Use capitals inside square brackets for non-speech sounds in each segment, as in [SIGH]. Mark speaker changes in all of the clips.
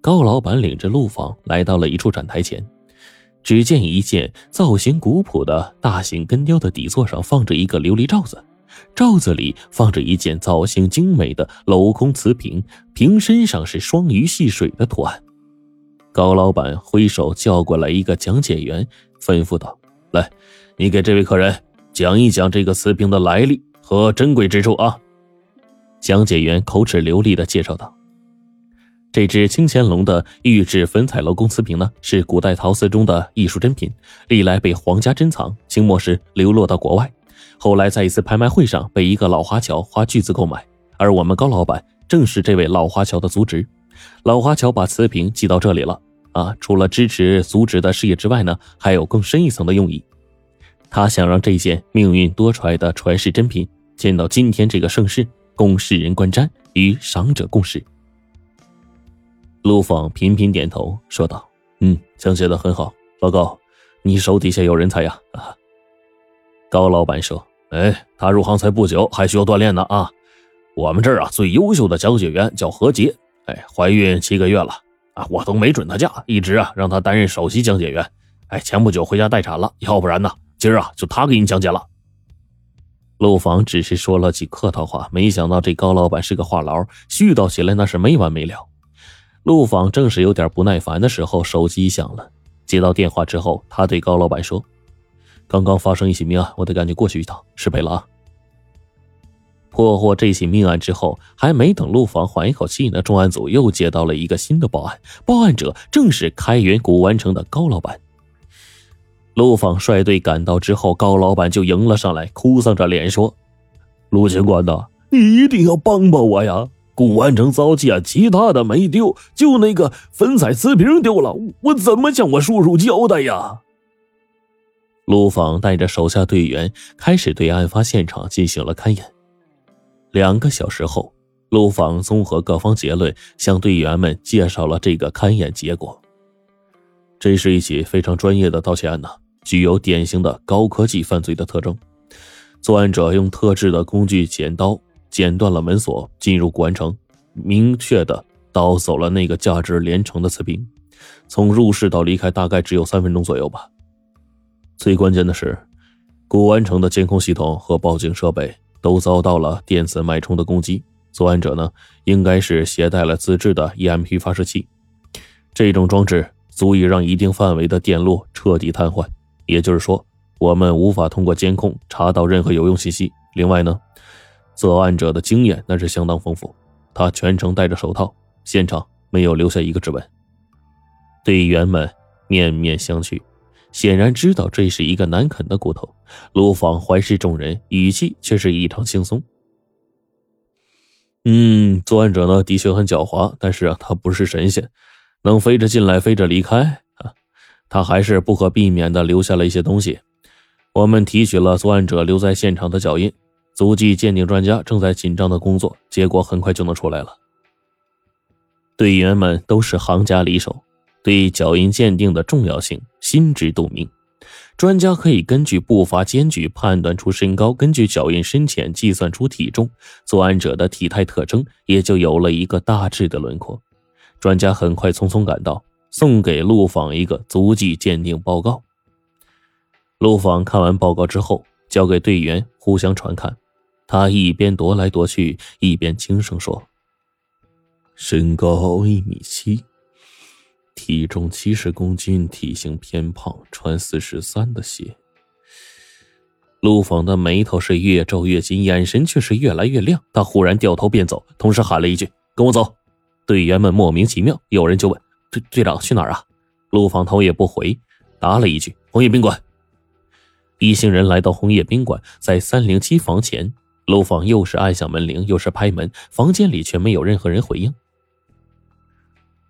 Speaker 1: 高老板领着陆放来到了一处展台前，只见一件造型古朴的大型根雕的底座上放着一个琉璃罩子，罩子里放着一件造型精美的镂空瓷瓶，瓶身上是双鱼戏水的图案。高老板挥手叫过来一个讲解员，吩咐道：“来，你给这位客人讲一讲这个瓷瓶的来历和珍贵之处啊。”讲解员口齿流利的介绍道。这只清乾隆的玉制粉彩镂空瓷瓶呢，是古代陶瓷中的艺术珍品，历来被皇家珍藏。清末时流落到国外，后来在一次拍卖会上被一个老华侨花巨资购买，而我们高老板正是这位老华侨的族侄。老华侨把瓷瓶寄到这里了啊，除了支持族侄的事业之外呢，还有更深一层的用意。他想让这件命运多舛的传世珍品见到今天这个盛世，供世人观瞻，与赏者共识。陆访频频点头，说道：“嗯，讲解的很好，老高，你手底下有人才呀。”啊，高老板说：“哎，他入行才不久，还需要锻炼呢啊。我们这儿啊，最优秀的讲解员叫何洁，哎，怀孕七个月了啊，我都没准她假，一直啊让她担任首席讲解员。哎，前不久回家待产了，要不然呢，今儿啊就他给你讲解了。”陆访只是说了句客套话，没想到这高老板是个话痨，絮叨起来那是没完没了。陆访正是有点不耐烦的时候，手机响了。接到电话之后，他对高老板说：“刚刚发生一起命案，我得赶紧过去一趟，失陪了啊。”破获这起命案之后，还没等陆访缓一口气呢，重案组又接到了一个新的报案，报案者正是开元古玩城的高老板。陆访率队赶到之后，高老板就迎了上来，哭丧着脸说：“陆警官呐，你一定要帮帮我呀！”古玩城遭劫，其他的没丢，就那个粉彩瓷瓶丢了，我怎么向我叔叔交代呀？陆访带着手下队员开始对案发现场进行了勘验。两个小时后，陆访综合各方结论，向队员们介绍了这个勘验结果。这是一起非常专业的盗窃案呐，具有典型的高科技犯罪的特征。作案者用特制的工具剪刀。剪断了门锁，进入古玩城，明确的盗走了那个价值连城的瓷瓶。从入室到离开，大概只有三分钟左右吧。最关键的是，古玩城的监控系统和报警设备都遭到了电子脉冲的攻击。作案者呢，应该是携带了自制的 EMP 发射器，这种装置足以让一定范围的电路彻底瘫痪。也就是说，我们无法通过监控查到任何有用信息。另外呢？作案者的经验那是相当丰富，他全程戴着手套，现场没有留下一个指纹。队员们面面相觑，显然知道这是一个难啃的骨头。卢访环视众人，语气却是异常轻松。嗯，作案者呢的确很狡猾，但是啊，他不是神仙，能飞着进来，飞着离开啊，他还是不可避免的留下了一些东西。我们提取了作案者留在现场的脚印。足迹鉴定专家正在紧张的工作，结果很快就能出来了。队员们都是行家里手，对脚印鉴定的重要性心知肚明。专家可以根据步伐间距判断出身高，根据脚印深浅计算出体重，作案者的体态特征也就有了一个大致的轮廓。专家很快匆匆赶到，送给陆访一个足迹鉴定报告。陆访看完报告之后，交给队员互相传看。他一边踱来踱去，一边轻声说：“身高一米七，体重七十公斤，体型偏胖，穿四十三的鞋。”陆访的眉头是越皱越紧，眼神却是越来越亮。他忽然掉头便走，同时喊了一句：“跟我走！”队员们莫名其妙，有人就问：“队队长去哪儿啊？”陆访头也不回，答了一句：“红叶宾馆。”一行人来到红叶宾馆，在三零七房前。陆放又是按响门铃，又是拍门，房间里却没有任何人回应。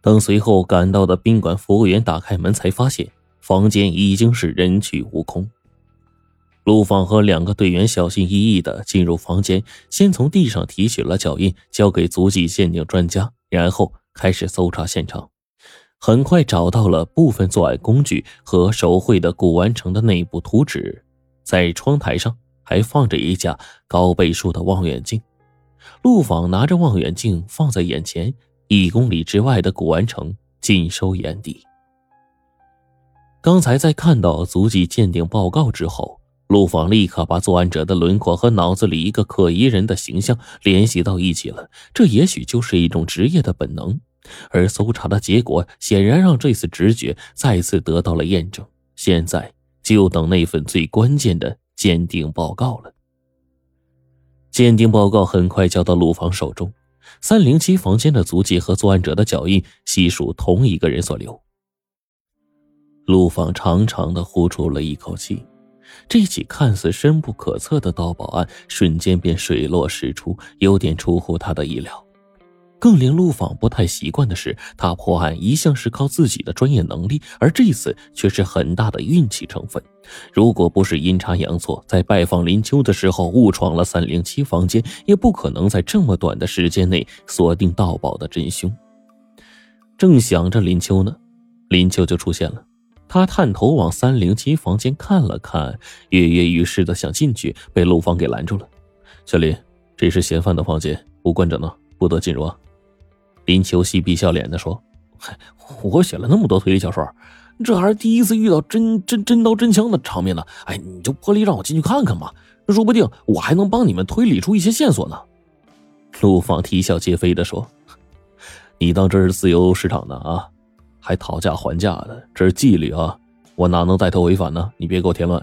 Speaker 1: 等随后赶到的宾馆服务员打开门，才发现房间已经是人去屋空。陆放和两个队员小心翼翼的进入房间，先从地上提取了脚印，交给足迹鉴定专家，然后开始搜查现场。很快找到了部分作案工具和手绘的古玩城的内部图纸，在窗台上。还放着一架高倍数的望远镜，陆访拿着望远镜放在眼前，一公里之外的古玩城尽收眼底。刚才在看到足迹鉴定报告之后，陆访立刻把作案者的轮廓和脑子里一个可疑人的形象联系到一起了。这也许就是一种职业的本能，而搜查的结果显然让这次直觉再次得到了验证。现在就等那份最关键的鉴定报告了。鉴定报告很快交到陆放手中，三零七房间的足迹和作案者的脚印悉属同一个人所留。陆放长长的呼出了一口气。这起看似深不可测的盗宝案，瞬间便水落石出，有点出乎他的意料。更令陆访不太习惯的是，他破案一向是靠自己的专业能力，而这次却是很大的运气成分。如果不是阴差阳错，在拜访林秋的时候误闯了三零七房间，也不可能在这么短的时间内锁定盗宝的真凶。正想着林秋呢，林秋就出现了。他探头往三零七房间看了看，跃跃欲试的想进去，被陆芳给拦住了。小林，这是嫌犯的房间，无关者呢，不得进入。啊。林秋嬉皮笑脸的说：“我写了那么多推理小说，这还是第一次遇到真真真刀真枪的场面呢。哎，你就破例让我进去看看嘛，说不定我还能帮你们推理出一些线索呢。”陆放啼笑皆非的说：“你当这是自由市场呢啊？”还讨价还价的，这是纪律啊！我哪能带头违反呢？你别给我添乱。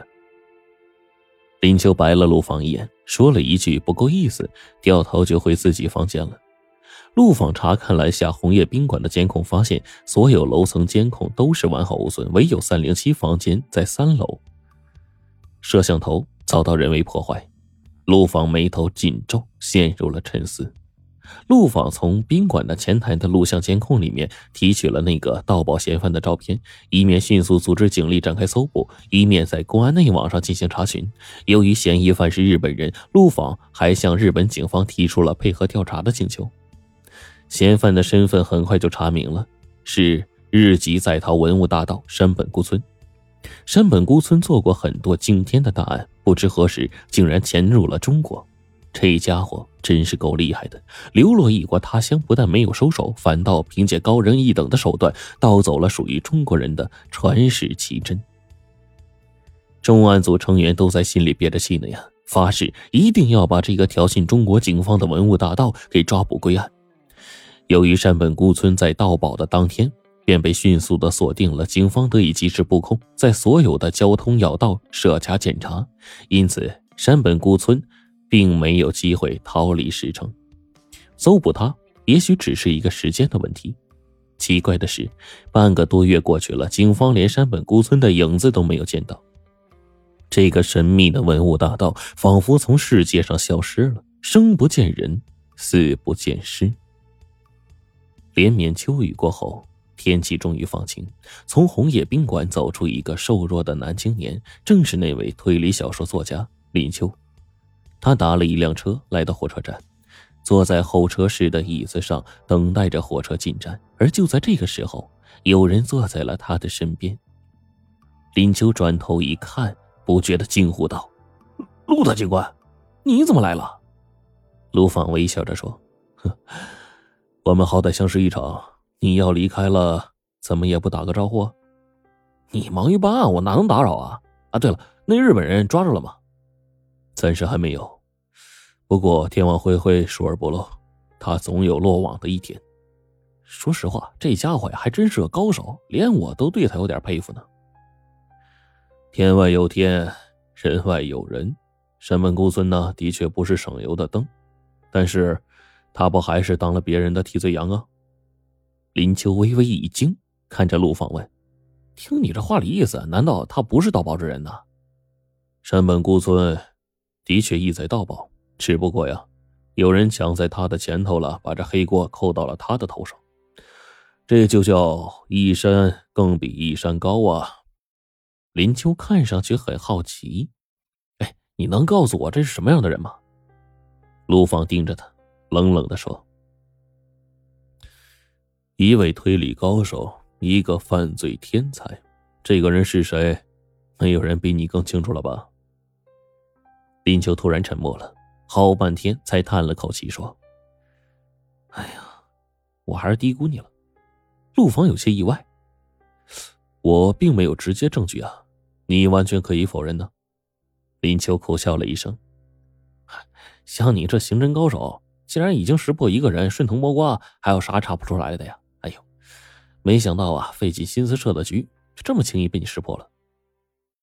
Speaker 1: 林秋白了陆放一眼，说了一句不够意思，掉头就回自己房间了。陆访查看了下红叶宾馆的监控，发现所有楼层监控都是完好无损，唯有三零七房间在三楼，摄像头遭到人为破坏。陆访眉头紧皱，陷入了沉思。陆访从宾馆的前台的录像监控里面提取了那个盗宝嫌犯的照片，一面迅速组织警力展开搜捕，一面在公安内网上进行查询。由于嫌疑犯是日本人，陆访还向日本警方提出了配合调查的请求。嫌犯的身份很快就查明了，是日籍在逃文物大盗山本孤村。山本孤村做过很多惊天的大案，不知何时竟然潜入了中国。这家伙真是够厉害的！流落异国他乡，不但没有收手，反倒凭借高人一等的手段盗走了属于中国人的传世奇珍。重案组成员都在心里憋着气呢呀，发誓一定要把这个挑衅中国警方的文物大盗给抓捕归案。由于山本孤村在盗宝的当天便被迅速的锁定了，警方得以及时布控，在所有的交通要道设卡检查，因此山本孤村。并没有机会逃离石城，搜捕他也许只是一个时间的问题。奇怪的是，半个多月过去了，警方连山本孤村的影子都没有见到。这个神秘的文物大盗仿佛从世界上消失了，生不见人，死不见尸。连绵秋雨过后，天气终于放晴，从红叶宾馆走出一个瘦弱的男青年，正是那位推理小说作家林秋。他打了一辆车来到火车站，坐在候车室的椅子上等待着火车进站。而就在这个时候，有人坐在了他的身边。林秋转头一看，不觉的惊呼道：“陆大警官，你怎么来了？”陆放微笑着说：“呵，我们好歹相识一场，你要离开了，怎么也不打个招呼？你忙于办案，我哪能打扰啊？啊，对了，那日本人抓住了吗？”暂时还没有，不过天网恢恢，疏而不漏，他总有落网的一天。说实话，这家伙呀，还真是个高手，连我都对他有点佩服呢。天外有天，人外有人，山门孤村呢，的确不是省油的灯，但是，他不还是当了别人的替罪羊啊？林秋微微一惊，看着陆放问：“听你这话里意思，难道他不是盗宝之人呢？”山本孤村。的确意在盗宝，只不过呀，有人抢在他的前头了，把这黑锅扣到了他的头上，这就叫一山更比一山高啊！林秋看上去很好奇，哎，你能告诉我这是什么样的人吗？陆放盯着他，冷冷的说：“一位推理高手，一个犯罪天才，这个人是谁？没有人比你更清楚了吧？”林秋突然沉默了，好半天才叹了口气说：“哎呀，我还是低估你了。”陆房有些意外：“我并没有直接证据啊，你完全可以否认呢。”林秋苦笑了一声：“ [LAUGHS] 像你这刑侦高手，既然已经识破一个人，顺藤摸瓜，还有啥查不出来的呀？哎呦，没想到啊，费尽心思设的局，就这么轻易被你识破了。”